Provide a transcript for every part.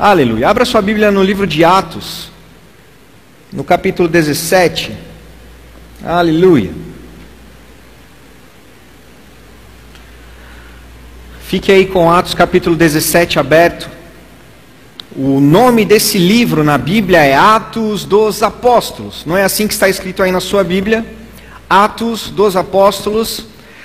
Aleluia. Abra sua Bíblia no livro de Atos, no capítulo 17. Aleluia. Fique aí com Atos capítulo 17 aberto. O nome desse livro na Bíblia é Atos dos Apóstolos. Não é assim que está escrito aí na sua Bíblia? Atos dos Apóstolos.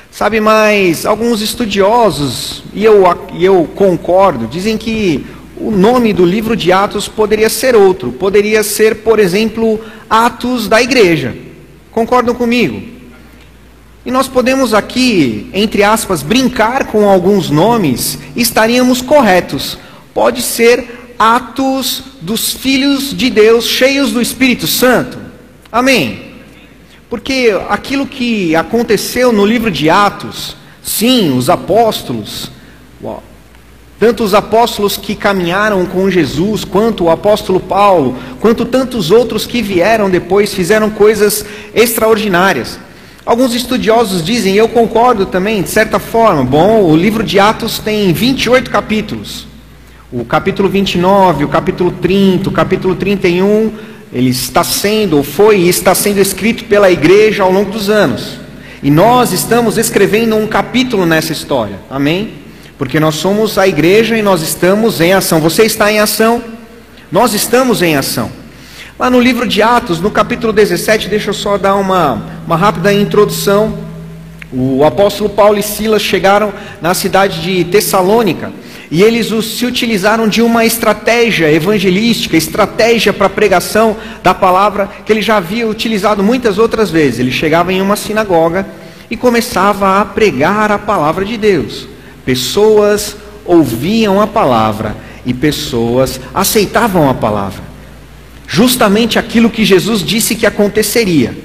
Sabe, mas alguns estudiosos, e eu, e eu concordo, dizem que o nome do livro de Atos poderia ser outro. Poderia ser, por exemplo, Atos da Igreja. Concordam comigo? E nós podemos aqui, entre aspas, brincar com alguns nomes estaríamos corretos. Pode ser Atos dos filhos de Deus cheios do Espírito Santo. Amém. Porque aquilo que aconteceu no livro de Atos, sim, os apóstolos, tanto os apóstolos que caminharam com Jesus, quanto o apóstolo Paulo, quanto tantos outros que vieram depois, fizeram coisas extraordinárias. Alguns estudiosos dizem, e eu concordo também, de certa forma, bom, o livro de Atos tem 28 capítulos. O capítulo 29, o capítulo 30, o capítulo 31 ele está sendo, ou foi e está sendo escrito pela igreja ao longo dos anos. E nós estamos escrevendo um capítulo nessa história, amém? Porque nós somos a igreja e nós estamos em ação. Você está em ação? Nós estamos em ação. Lá no livro de Atos, no capítulo 17, deixa eu só dar uma, uma rápida introdução. O apóstolo Paulo e Silas chegaram na cidade de Tessalônica. E eles se utilizaram de uma estratégia evangelística, estratégia para pregação da palavra, que ele já havia utilizado muitas outras vezes. Ele chegava em uma sinagoga e começava a pregar a palavra de Deus. Pessoas ouviam a palavra e pessoas aceitavam a palavra. Justamente aquilo que Jesus disse que aconteceria.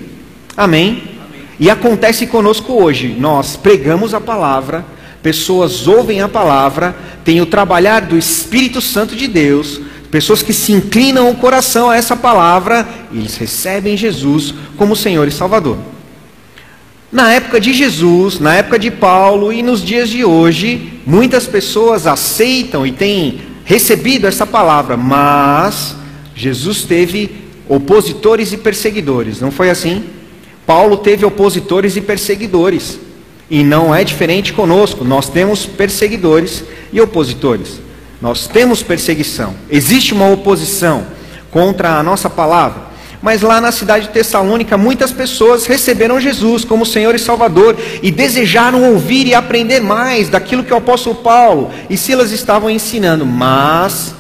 Amém? E acontece conosco hoje. Nós pregamos a palavra Pessoas ouvem a palavra, têm o trabalhar do Espírito Santo de Deus, pessoas que se inclinam o coração a essa palavra e eles recebem Jesus como Senhor e Salvador. Na época de Jesus, na época de Paulo e nos dias de hoje, muitas pessoas aceitam e têm recebido essa palavra, mas Jesus teve opositores e perseguidores, não foi assim? Paulo teve opositores e perseguidores. E não é diferente conosco. Nós temos perseguidores e opositores. Nós temos perseguição. Existe uma oposição contra a nossa palavra. Mas lá na cidade de Tessalônica, muitas pessoas receberam Jesus como Senhor e Salvador e desejaram ouvir e aprender mais daquilo que o apóstolo Paulo e Silas estavam ensinando. Mas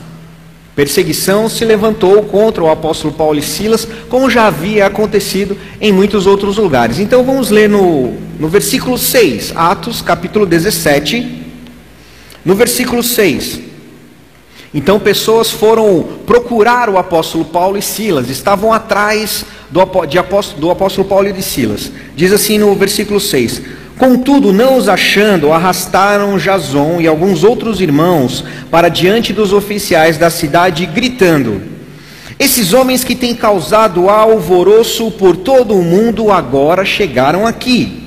Perseguição se levantou contra o apóstolo Paulo e Silas, como já havia acontecido em muitos outros lugares. Então vamos ler no, no versículo 6, Atos capítulo 17, no versículo 6. Então pessoas foram procurar o apóstolo Paulo e Silas, estavam atrás do, apóstolo, do apóstolo Paulo e de Silas. Diz assim no versículo 6: Contudo, não os achando, arrastaram Jason e alguns outros irmãos para diante dos oficiais da cidade, gritando: Esses homens que têm causado alvoroço por todo o mundo agora chegaram aqui.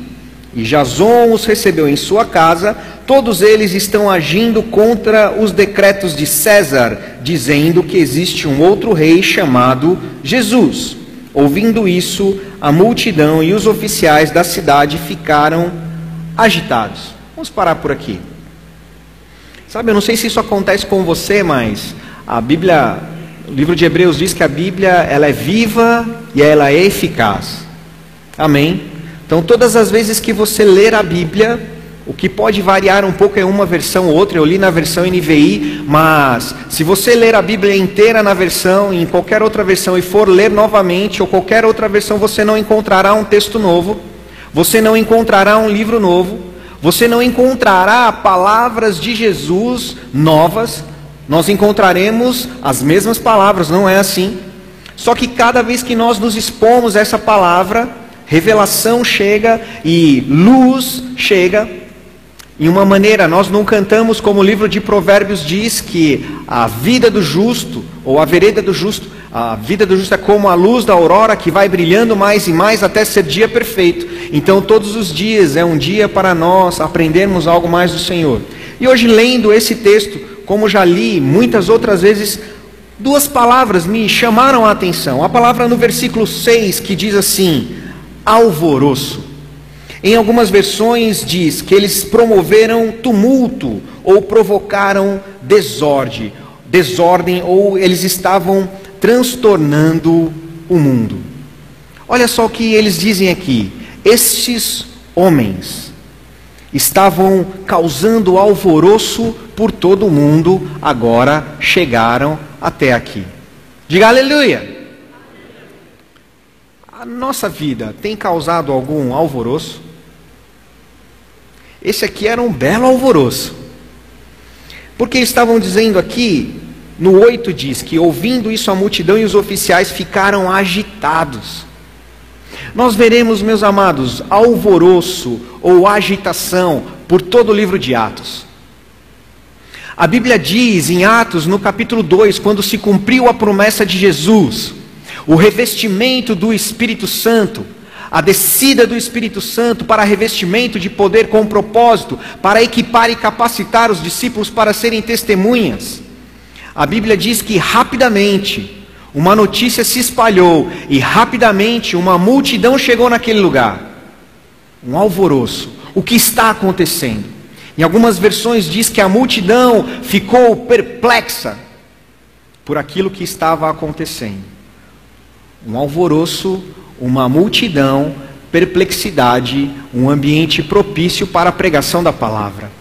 E Jason os recebeu em sua casa, todos eles estão agindo contra os decretos de César, dizendo que existe um outro rei chamado Jesus. Ouvindo isso, a multidão e os oficiais da cidade ficaram agitados. Vamos parar por aqui. Sabe, eu não sei se isso acontece com você, mas a Bíblia, o livro de Hebreus diz que a Bíblia ela é viva e ela é eficaz. Amém? Então, todas as vezes que você ler a Bíblia, o que pode variar um pouco é uma versão ou outra. Eu li na versão NVI, mas se você ler a Bíblia inteira na versão, em qualquer outra versão, e for ler novamente, ou qualquer outra versão, você não encontrará um texto novo você não encontrará um livro novo, você não encontrará palavras de Jesus novas, nós encontraremos as mesmas palavras, não é assim? Só que cada vez que nós nos expomos a essa palavra, revelação chega e luz chega. Em uma maneira, nós não cantamos como o livro de Provérbios diz que a vida do justo, ou a vereda do justo, a vida do justo é como a luz da aurora que vai brilhando mais e mais até ser dia perfeito. Então, todos os dias é um dia para nós aprendermos algo mais do Senhor. E hoje, lendo esse texto, como já li muitas outras vezes, duas palavras me chamaram a atenção. A palavra no versículo 6 que diz assim: alvoroço. Em algumas versões diz que eles promoveram tumulto ou provocaram desordem, desordem ou eles estavam transtornando o mundo. Olha só o que eles dizem aqui: estes homens estavam causando alvoroço por todo o mundo, agora chegaram até aqui. Diga aleluia. A nossa vida tem causado algum alvoroço? Esse aqui era um belo alvoroço. Porque estavam dizendo aqui, no 8 diz que ouvindo isso a multidão e os oficiais ficaram agitados. Nós veremos, meus amados, alvoroço ou agitação por todo o livro de Atos. A Bíblia diz em Atos, no capítulo 2, quando se cumpriu a promessa de Jesus, o revestimento do Espírito Santo, a descida do Espírito Santo para revestimento de poder com propósito, para equipar e capacitar os discípulos para serem testemunhas. A Bíblia diz que rapidamente uma notícia se espalhou e rapidamente uma multidão chegou naquele lugar. Um alvoroço. O que está acontecendo? Em algumas versões diz que a multidão ficou perplexa por aquilo que estava acontecendo. Um alvoroço uma multidão, perplexidade, um ambiente propício para a pregação da palavra.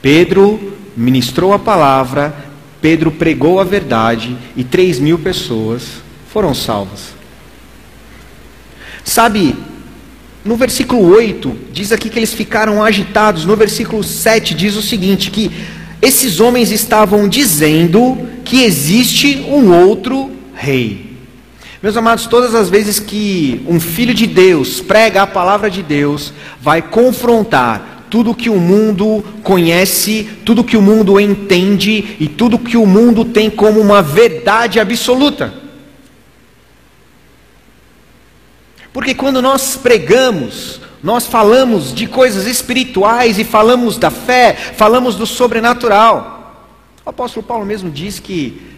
Pedro ministrou a palavra, Pedro pregou a verdade e três mil pessoas foram salvas. Sabe, no versículo 8, diz aqui que eles ficaram agitados. No versículo 7 diz o seguinte: que esses homens estavam dizendo que existe um outro rei. Meus amados, todas as vezes que um filho de Deus prega a palavra de Deus, vai confrontar tudo que o mundo conhece, tudo que o mundo entende e tudo que o mundo tem como uma verdade absoluta. Porque quando nós pregamos, nós falamos de coisas espirituais e falamos da fé, falamos do sobrenatural. O apóstolo Paulo mesmo diz que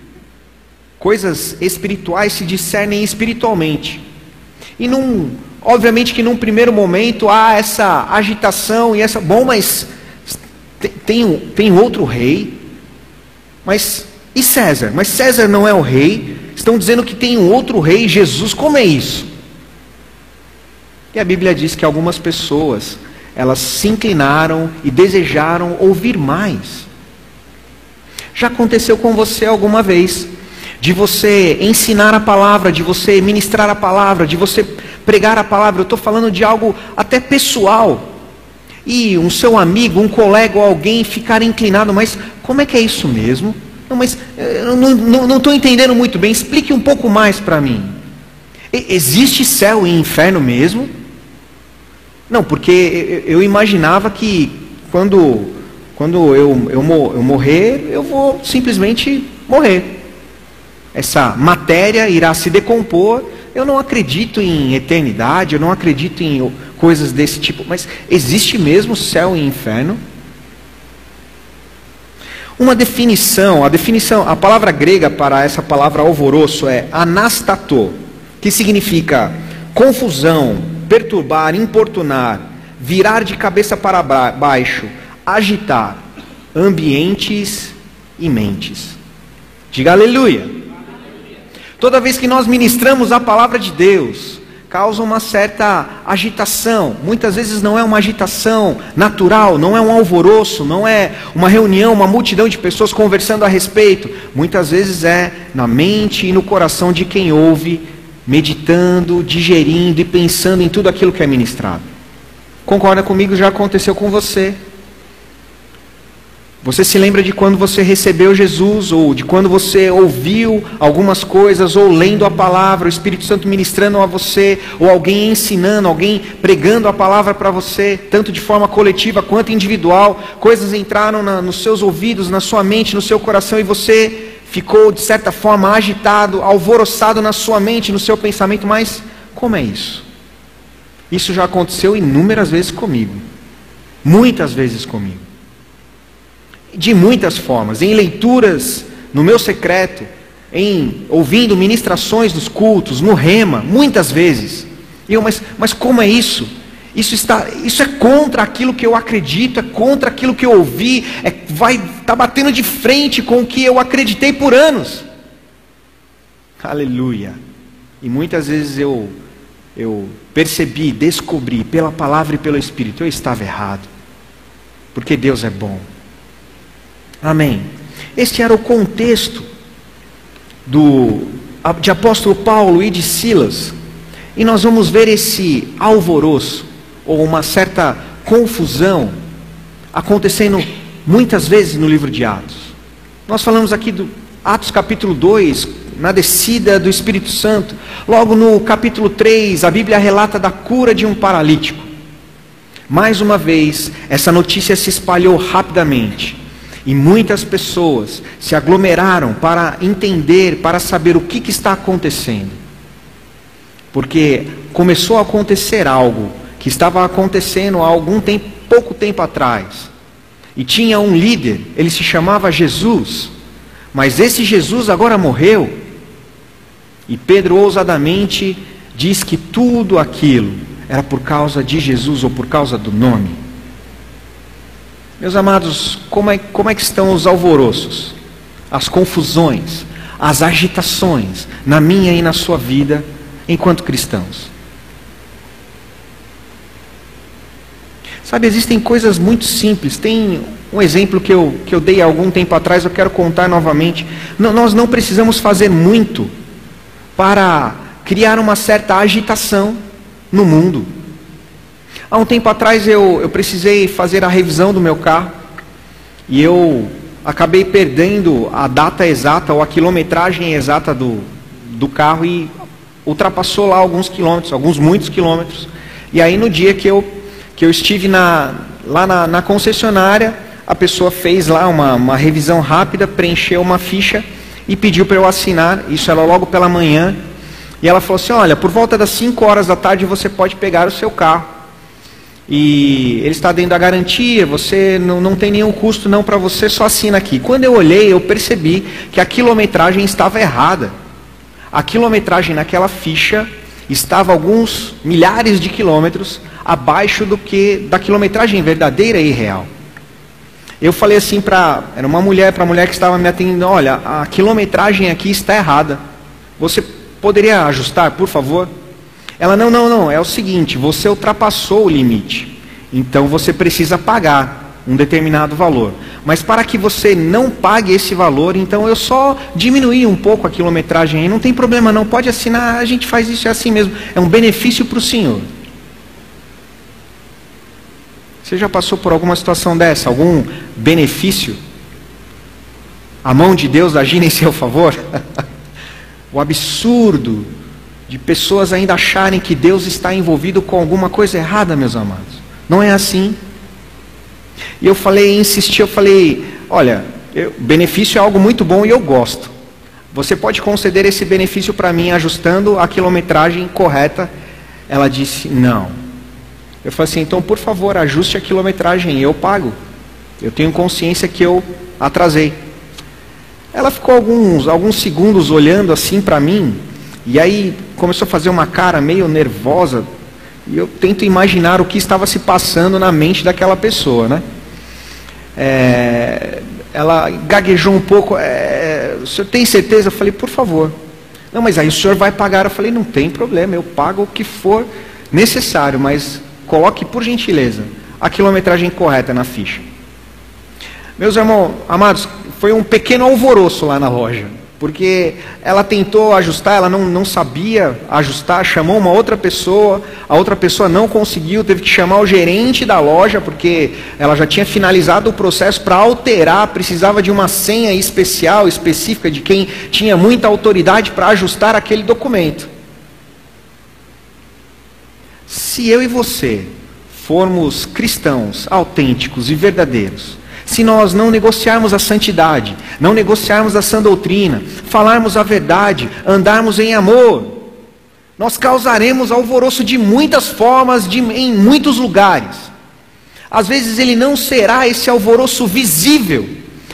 Coisas espirituais se discernem espiritualmente. E num, obviamente que num primeiro momento há essa agitação e essa, bom, mas tem, tem outro rei. Mas e César? Mas César não é o rei. Estão dizendo que tem um outro rei, Jesus. Como é isso? E a Bíblia diz que algumas pessoas, elas se inclinaram e desejaram ouvir mais. Já aconteceu com você alguma vez? De você ensinar a palavra, de você ministrar a palavra, de você pregar a palavra. Eu estou falando de algo até pessoal. E um seu amigo, um colega ou alguém ficar inclinado, mas como é que é isso mesmo? Não, mas eh, eu não estou entendendo muito bem. Explique um pouco mais para mim. Existe céu e inferno mesmo? Não, porque eu imaginava que quando, quando eu, eu, eu morrer, eu vou simplesmente morrer essa matéria irá se decompor. Eu não acredito em eternidade, eu não acredito em coisas desse tipo, mas existe mesmo céu e inferno? Uma definição, a definição, a palavra grega para essa palavra alvoroço é anastato, que significa confusão, perturbar, importunar, virar de cabeça para baixo, agitar ambientes e mentes. Diga aleluia. Toda vez que nós ministramos a palavra de Deus, causa uma certa agitação. Muitas vezes não é uma agitação natural, não é um alvoroço, não é uma reunião, uma multidão de pessoas conversando a respeito. Muitas vezes é na mente e no coração de quem ouve, meditando, digerindo e pensando em tudo aquilo que é ministrado. Concorda comigo? Já aconteceu com você. Você se lembra de quando você recebeu Jesus, ou de quando você ouviu algumas coisas, ou lendo a palavra, o Espírito Santo ministrando a você, ou alguém ensinando, alguém pregando a palavra para você, tanto de forma coletiva quanto individual, coisas entraram na, nos seus ouvidos, na sua mente, no seu coração, e você ficou, de certa forma, agitado, alvoroçado na sua mente, no seu pensamento, mas como é isso? Isso já aconteceu inúmeras vezes comigo, muitas vezes comigo. De muitas formas, em leituras no meu secreto, em ouvindo ministrações dos cultos, no rema, muitas vezes. E eu, mas, mas como é isso? Isso, está, isso é contra aquilo que eu acredito, é contra aquilo que eu ouvi, é, vai tá batendo de frente com o que eu acreditei por anos. Aleluia. E muitas vezes eu eu percebi, descobri pela palavra e pelo Espírito, eu estava errado. Porque Deus é bom. Amém. Este era o contexto do, de apóstolo Paulo e de Silas. E nós vamos ver esse alvoroço, ou uma certa confusão, acontecendo muitas vezes no livro de Atos. Nós falamos aqui do Atos capítulo 2, na descida do Espírito Santo. Logo no capítulo 3, a Bíblia relata da cura de um paralítico. Mais uma vez, essa notícia se espalhou rapidamente. E muitas pessoas se aglomeraram para entender, para saber o que, que está acontecendo. Porque começou a acontecer algo que estava acontecendo há algum tempo, pouco tempo atrás. E tinha um líder, ele se chamava Jesus. Mas esse Jesus agora morreu. E Pedro ousadamente diz que tudo aquilo era por causa de Jesus ou por causa do nome. Meus amados, como é, como é que estão os alvoroços, as confusões, as agitações na minha e na sua vida enquanto cristãos? Sabe, existem coisas muito simples. Tem um exemplo que eu, que eu dei há algum tempo atrás, eu quero contar novamente. Nós não precisamos fazer muito para criar uma certa agitação no mundo. Há um tempo atrás eu, eu precisei fazer a revisão do meu carro e eu acabei perdendo a data exata ou a quilometragem exata do, do carro e ultrapassou lá alguns quilômetros, alguns muitos quilômetros. E aí no dia que eu, que eu estive na, lá na, na concessionária, a pessoa fez lá uma, uma revisão rápida, preencheu uma ficha e pediu para eu assinar, isso era logo pela manhã. E ela falou assim: Olha, por volta das 5 horas da tarde você pode pegar o seu carro e ele está dentro da garantia, você não, não tem nenhum custo não para você, só assina aqui. Quando eu olhei, eu percebi que a quilometragem estava errada. A quilometragem naquela ficha estava alguns milhares de quilômetros abaixo do que da quilometragem verdadeira e real. Eu falei assim para, era uma mulher, para a mulher que estava me atendendo, olha, a quilometragem aqui está errada. Você poderia ajustar, por favor? Ela, não, não, não, é o seguinte: você ultrapassou o limite, então você precisa pagar um determinado valor. Mas para que você não pague esse valor, então eu só diminuí um pouco a quilometragem aí, não tem problema não, pode assinar, a gente faz isso é assim mesmo, é um benefício para o senhor. Você já passou por alguma situação dessa? Algum benefício? A mão de Deus agindo em seu favor? o absurdo de pessoas ainda acharem que Deus está envolvido com alguma coisa errada, meus amados. Não é assim. E eu falei, insisti, eu falei, olha, eu, benefício é algo muito bom e eu gosto. Você pode conceder esse benefício para mim ajustando a quilometragem correta? Ela disse, não. Eu falei assim, então por favor, ajuste a quilometragem eu pago. Eu tenho consciência que eu atrasei. Ela ficou alguns, alguns segundos olhando assim para mim, e aí começou a fazer uma cara meio nervosa. E eu tento imaginar o que estava se passando na mente daquela pessoa, né? É, ela gaguejou um pouco. É, o senhor tem certeza? Eu falei, por favor. Não, mas aí o senhor vai pagar. Eu falei, não tem problema, eu pago o que for necessário, mas coloque, por gentileza, a quilometragem correta na ficha. Meus irmãos, amados, foi um pequeno alvoroço lá na loja porque ela tentou ajustar, ela não, não sabia ajustar, chamou uma outra pessoa, a outra pessoa não conseguiu, teve que chamar o gerente da loja, porque ela já tinha finalizado o processo para alterar, precisava de uma senha especial, específica, de quem tinha muita autoridade para ajustar aquele documento. Se eu e você formos cristãos autênticos e verdadeiros, se nós não negociarmos a santidade, não negociarmos a sã doutrina, falarmos a verdade, andarmos em amor, nós causaremos alvoroço de muitas formas, de, em muitos lugares. Às vezes ele não será esse alvoroço visível,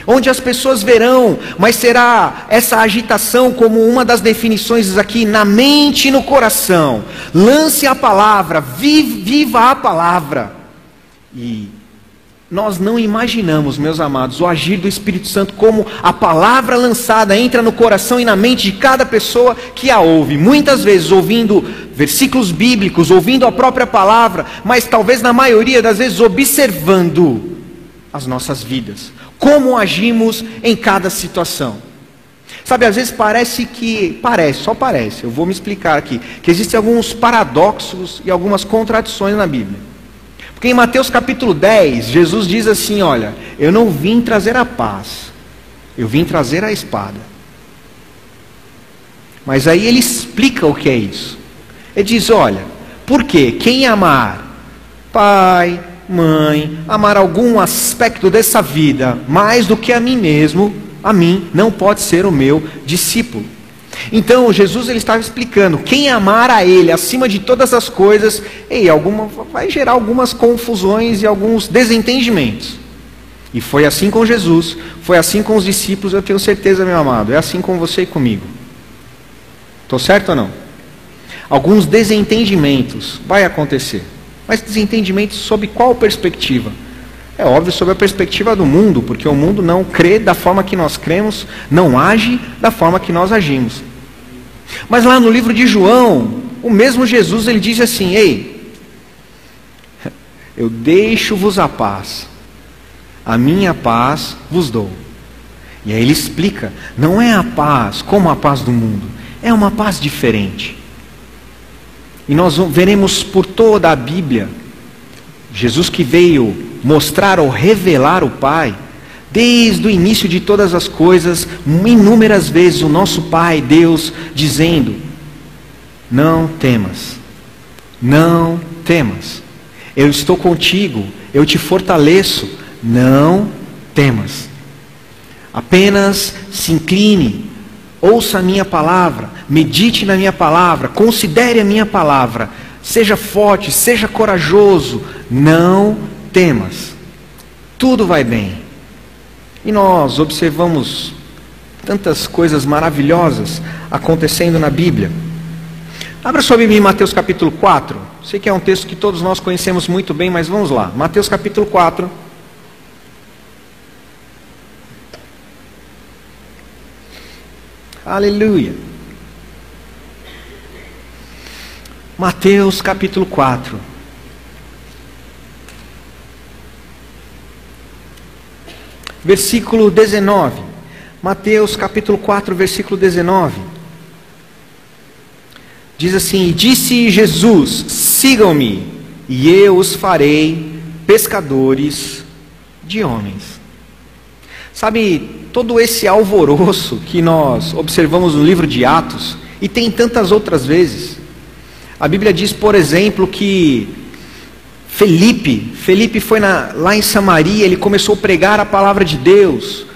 onde as pessoas verão, mas será essa agitação como uma das definições aqui, na mente e no coração. Lance a palavra, viva a palavra. E nós não imaginamos, meus amados, o agir do Espírito Santo como a palavra lançada entra no coração e na mente de cada pessoa que a ouve. Muitas vezes ouvindo versículos bíblicos, ouvindo a própria palavra, mas talvez na maioria das vezes observando as nossas vidas, como agimos em cada situação. Sabe, às vezes parece que, parece, só parece, eu vou me explicar aqui, que existem alguns paradoxos e algumas contradições na Bíblia. Porque em Mateus capítulo 10, Jesus diz assim: Olha, eu não vim trazer a paz, eu vim trazer a espada. Mas aí ele explica o que é isso. Ele diz: Olha, por quê? Quem amar pai, mãe, amar algum aspecto dessa vida mais do que a mim mesmo, a mim não pode ser o meu discípulo. Então Jesus ele estava explicando, quem amar a Ele acima de todas as coisas, ei, alguma, vai gerar algumas confusões e alguns desentendimentos. E foi assim com Jesus, foi assim com os discípulos, eu tenho certeza, meu amado, é assim com você e comigo. Estou certo ou não? Alguns desentendimentos vai acontecer. Mas desentendimentos sob qual perspectiva? É óbvio sob a perspectiva do mundo, porque o mundo não crê da forma que nós cremos, não age da forma que nós agimos. Mas lá no livro de João, o mesmo Jesus ele diz assim: Ei, eu deixo-vos a paz, a minha paz vos dou. E aí ele explica: não é a paz como a paz do mundo, é uma paz diferente. E nós veremos por toda a Bíblia, Jesus que veio mostrar ou revelar o Pai, desde o início de todas as coisas, inúmeras vezes o nosso Pai, Deus, dizendo: Não temas, não temas, eu estou contigo, eu te fortaleço, não temas. Apenas se incline, ouça a minha palavra, medite na minha palavra, considere a minha palavra, seja forte, seja corajoso, não temas, tudo vai bem. E nós observamos tantas coisas maravilhosas acontecendo na Bíblia. Abra sua Bíblia em Mateus capítulo 4. Sei que é um texto que todos nós conhecemos muito bem, mas vamos lá. Mateus capítulo 4. Aleluia. Mateus capítulo 4. versículo 19. Mateus capítulo 4, versículo 19. Diz assim: Disse Jesus: Sigam-me, e eu os farei pescadores de homens. Sabe, todo esse alvoroço que nós observamos no livro de Atos, e tem tantas outras vezes. A Bíblia diz, por exemplo, que Felipe, Felipe foi na, lá em Samaria, ele começou a pregar a palavra de Deus,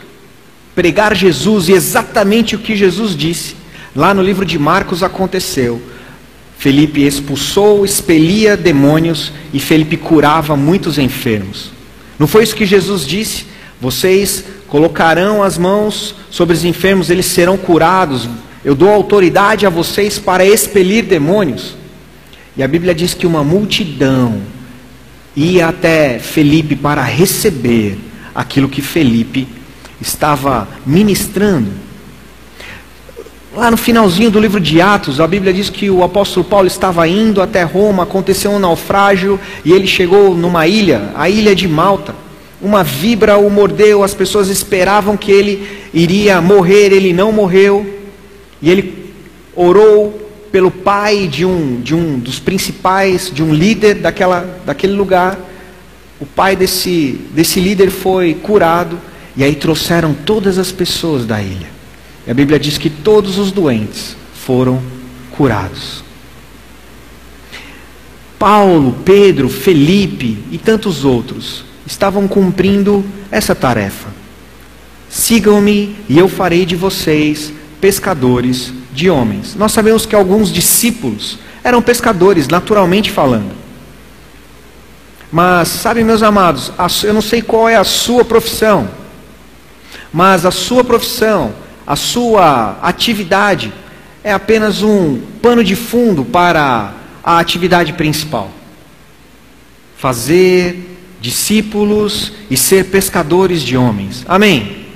pregar Jesus e exatamente o que Jesus disse. Lá no livro de Marcos aconteceu. Felipe expulsou, expelia demônios e Felipe curava muitos enfermos. Não foi isso que Jesus disse? Vocês colocarão as mãos sobre os enfermos, eles serão curados. Eu dou autoridade a vocês para expelir demônios. E a Bíblia diz que uma multidão ia até Felipe para receber aquilo que Felipe estava ministrando. Lá no finalzinho do livro de Atos, a Bíblia diz que o apóstolo Paulo estava indo até Roma, aconteceu um naufrágio e ele chegou numa ilha, a ilha de Malta. Uma vibra o mordeu, as pessoas esperavam que ele iria morrer, ele não morreu. E ele orou pelo pai de um, de um dos principais, de um líder daquela, daquele lugar. O pai desse, desse líder foi curado, e aí trouxeram todas as pessoas da ilha. E a Bíblia diz que todos os doentes foram curados. Paulo, Pedro, Felipe e tantos outros estavam cumprindo essa tarefa. Sigam-me e eu farei de vocês pescadores de homens. Nós sabemos que alguns discípulos eram pescadores, naturalmente falando. Mas, sabe, meus amados, eu não sei qual é a sua profissão, mas a sua profissão, a sua atividade é apenas um pano de fundo para a atividade principal. Fazer discípulos e ser pescadores de homens. Amém.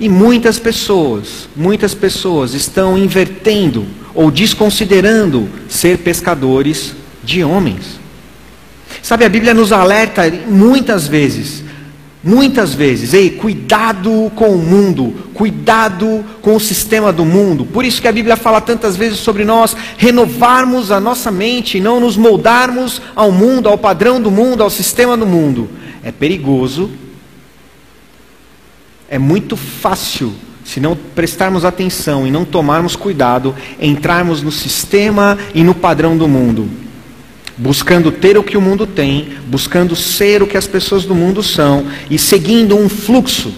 E muitas pessoas, muitas pessoas estão invertendo ou desconsiderando ser pescadores de homens. Sabe, a Bíblia nos alerta muitas vezes Muitas vezes, ei, cuidado com o mundo, cuidado com o sistema do mundo. Por isso que a Bíblia fala tantas vezes sobre nós renovarmos a nossa mente, não nos moldarmos ao mundo, ao padrão do mundo, ao sistema do mundo. É perigoso, é muito fácil, se não prestarmos atenção e não tomarmos cuidado, entrarmos no sistema e no padrão do mundo buscando ter o que o mundo tem, buscando ser o que as pessoas do mundo são e seguindo um fluxo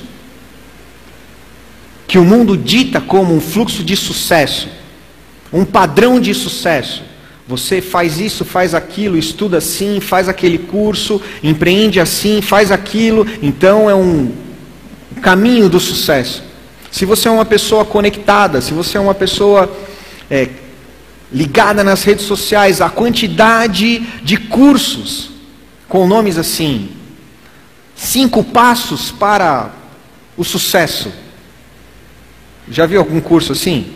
que o mundo dita como um fluxo de sucesso, um padrão de sucesso. Você faz isso, faz aquilo, estuda assim, faz aquele curso, empreende assim, faz aquilo, então é um caminho do sucesso. Se você é uma pessoa conectada, se você é uma pessoa é, ligada nas redes sociais, a quantidade de cursos com nomes assim. Cinco passos para o sucesso. Já viu algum curso assim?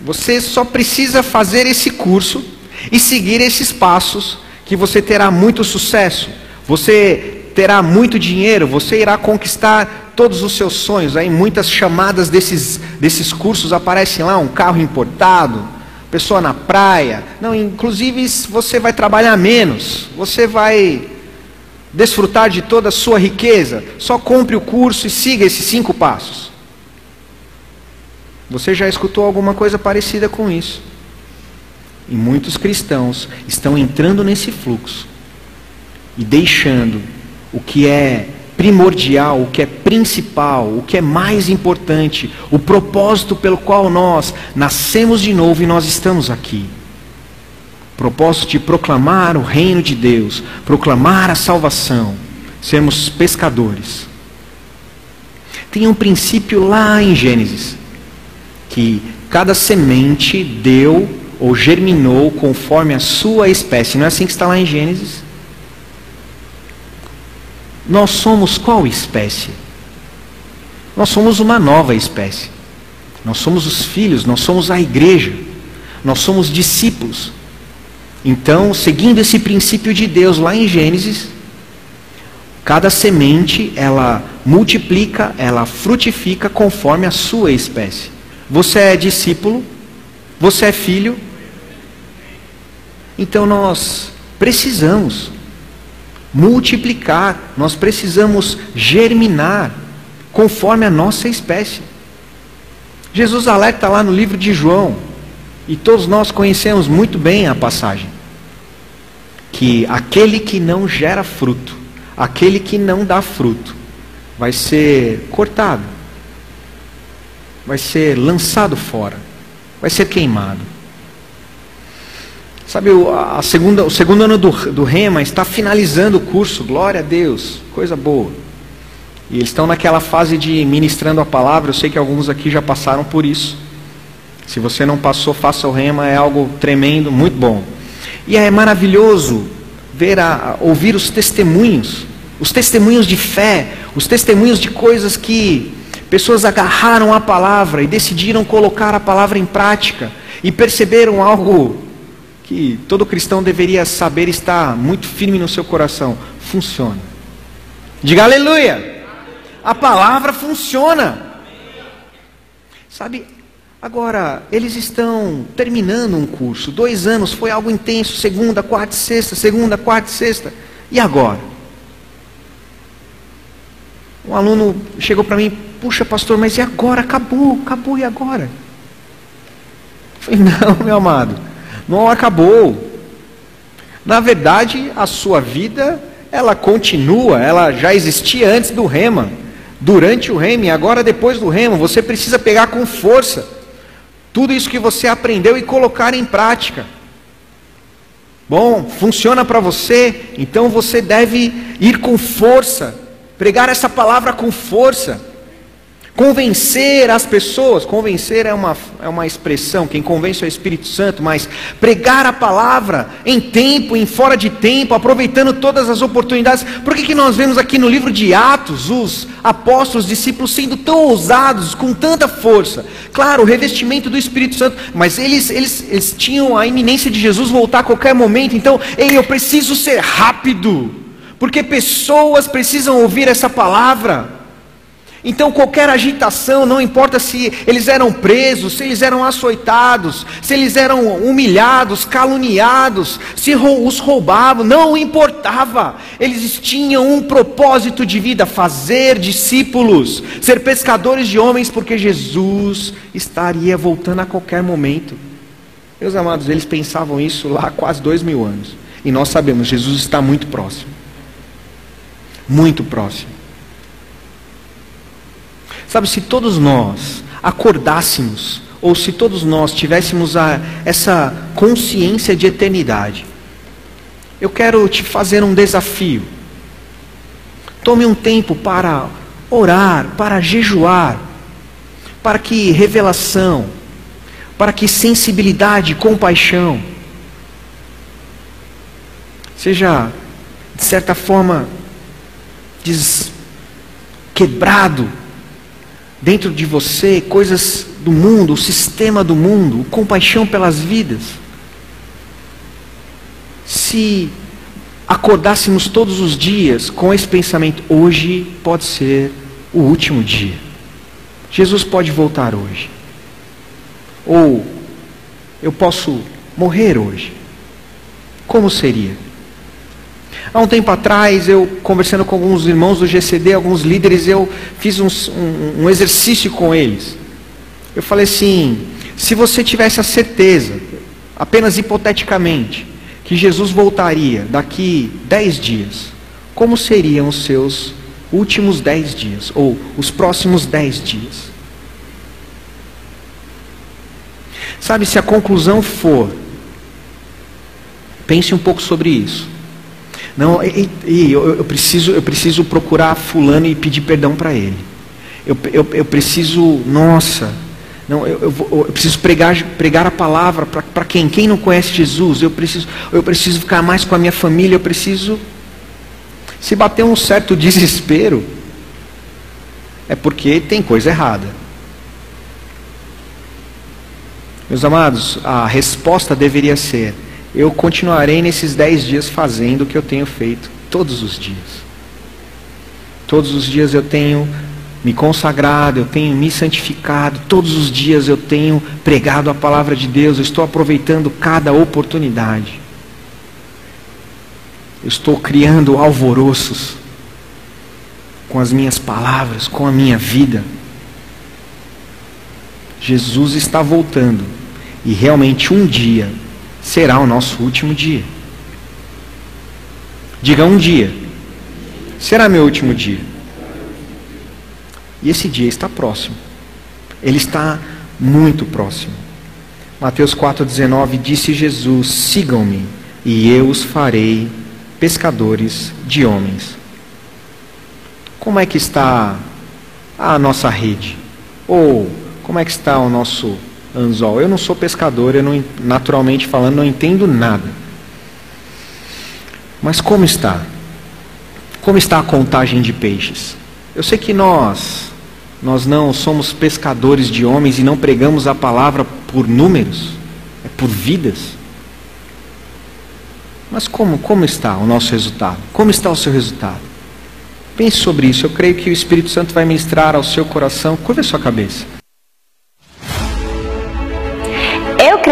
Você só precisa fazer esse curso e seguir esses passos que você terá muito sucesso. Você terá muito dinheiro, você irá conquistar todos os seus sonhos. Aí muitas chamadas desses, desses cursos aparecem lá, um carro importado, pessoa na praia. Não, inclusive você vai trabalhar menos, você vai desfrutar de toda a sua riqueza. Só compre o curso e siga esses cinco passos. Você já escutou alguma coisa parecida com isso? E muitos cristãos estão entrando nesse fluxo e deixando o que é primordial, o que é principal, o que é mais importante, o propósito pelo qual nós nascemos de novo e nós estamos aqui. Propósito de proclamar o reino de Deus, proclamar a salvação, sermos pescadores. Tem um princípio lá em Gênesis, que cada semente deu ou germinou conforme a sua espécie. Não é assim que está lá em Gênesis? Nós somos qual espécie? Nós somos uma nova espécie. Nós somos os filhos, nós somos a igreja, nós somos discípulos. Então, seguindo esse princípio de Deus lá em Gênesis, cada semente ela multiplica, ela frutifica conforme a sua espécie. Você é discípulo, você é filho, então nós precisamos multiplicar, nós precisamos germinar conforme a nossa espécie. Jesus alerta lá no livro de João, e todos nós conhecemos muito bem a passagem, que aquele que não gera fruto, aquele que não dá fruto, vai ser cortado, vai ser lançado fora, vai ser queimado. Sabe, a segunda, o segundo ano do, do Rema está finalizando o curso, glória a Deus, coisa boa. E eles estão naquela fase de ministrando a palavra, eu sei que alguns aqui já passaram por isso. Se você não passou, faça o Rema, é algo tremendo, muito bom. E é maravilhoso ver a, ouvir os testemunhos, os testemunhos de fé, os testemunhos de coisas que pessoas agarraram a palavra e decidiram colocar a palavra em prática e perceberam algo que todo cristão deveria saber estar muito firme no seu coração. Funciona. Diga aleluia. A palavra funciona. Sabe, agora, eles estão terminando um curso. Dois anos foi algo intenso. Segunda, quarta e sexta. Segunda, quarta e sexta. E agora? Um aluno chegou para mim, puxa pastor, mas e agora? Acabou, acabou, e agora? Eu falei, não, meu amado não acabou. Na verdade, a sua vida, ela continua, ela já existia antes do rema, durante o rema e agora depois do rema. Você precisa pegar com força tudo isso que você aprendeu e colocar em prática. Bom, funciona para você, então você deve ir com força, pregar essa palavra com força. Convencer as pessoas, convencer é uma, é uma expressão, quem convence é o Espírito Santo, mas pregar a palavra em tempo, em fora de tempo, aproveitando todas as oportunidades. Por que, que nós vemos aqui no livro de Atos os apóstolos, discípulos sendo tão ousados, com tanta força? Claro, o revestimento do Espírito Santo, mas eles, eles, eles tinham a iminência de Jesus voltar a qualquer momento, então, ei, eu preciso ser rápido, porque pessoas precisam ouvir essa palavra. Então, qualquer agitação, não importa se eles eram presos, se eles eram açoitados, se eles eram humilhados, caluniados, se os roubavam, não importava. Eles tinham um propósito de vida: fazer discípulos, ser pescadores de homens, porque Jesus estaria voltando a qualquer momento. Meus amados, eles pensavam isso lá há quase dois mil anos. E nós sabemos, Jesus está muito próximo. Muito próximo. Sabe, se todos nós acordássemos, ou se todos nós tivéssemos a, essa consciência de eternidade, eu quero te fazer um desafio. Tome um tempo para orar, para jejuar, para que revelação, para que sensibilidade, compaixão, seja, de certa forma, quebrado dentro de você coisas do mundo, o sistema do mundo, compaixão pelas vidas. Se acordássemos todos os dias com esse pensamento, hoje pode ser o último dia. Jesus pode voltar hoje. Ou eu posso morrer hoje. Como seria? Há um tempo atrás, eu conversando com alguns irmãos do GCD, alguns líderes, eu fiz um, um, um exercício com eles. Eu falei assim: se você tivesse a certeza, apenas hipoteticamente, que Jesus voltaria daqui dez dias, como seriam os seus últimos dez dias, ou os próximos dez dias? Sabe, se a conclusão for, pense um pouco sobre isso. Não, e, e, eu, eu, preciso, eu preciso procurar fulano e pedir perdão para ele. Eu, eu, eu, preciso, nossa, não, eu, eu, eu preciso pregar, pregar a palavra para quem? Quem não conhece Jesus? Eu preciso, eu preciso ficar mais com a minha família, eu preciso. Se bater um certo desespero, é porque tem coisa errada. Meus amados, a resposta deveria ser: eu continuarei nesses dez dias fazendo o que eu tenho feito todos os dias. Todos os dias eu tenho me consagrado, eu tenho me santificado, todos os dias eu tenho pregado a palavra de Deus, eu estou aproveitando cada oportunidade. Eu estou criando alvoroços com as minhas palavras, com a minha vida. Jesus está voltando e realmente um dia será o nosso último dia. Diga um dia. Será meu último dia. E esse dia está próximo. Ele está muito próximo. Mateus 4,19 disse Jesus: Sigam-me, e eu os farei pescadores de homens. Como é que está a nossa rede? Ou como é que está o nosso anzol. Eu não sou pescador, eu não, naturalmente falando, não entendo nada. Mas como está? Como está a contagem de peixes? Eu sei que nós, nós não somos pescadores de homens e não pregamos a palavra por números, é por vidas. Mas como, como está o nosso resultado? Como está o seu resultado? Pense sobre isso. Eu creio que o Espírito Santo vai ministrar ao seu coração. Curva a sua cabeça.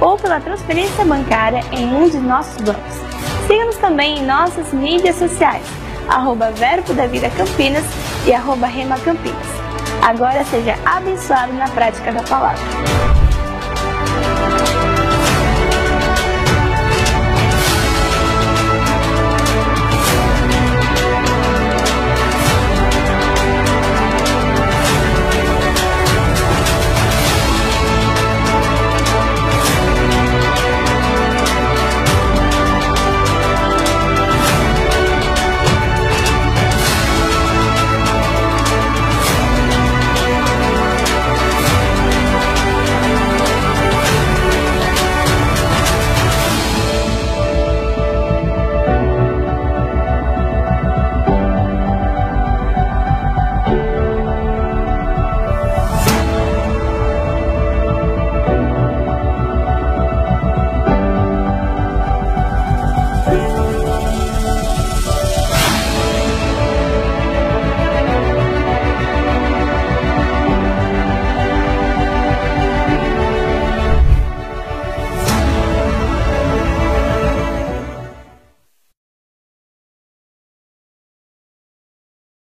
ou pela transferência bancária em um de nossos bancos. Siga-nos também em nossas mídias sociais, arroba Verbo da Vida Campinas e arroba Rema Campinas. Agora seja abençoado na prática da palavra.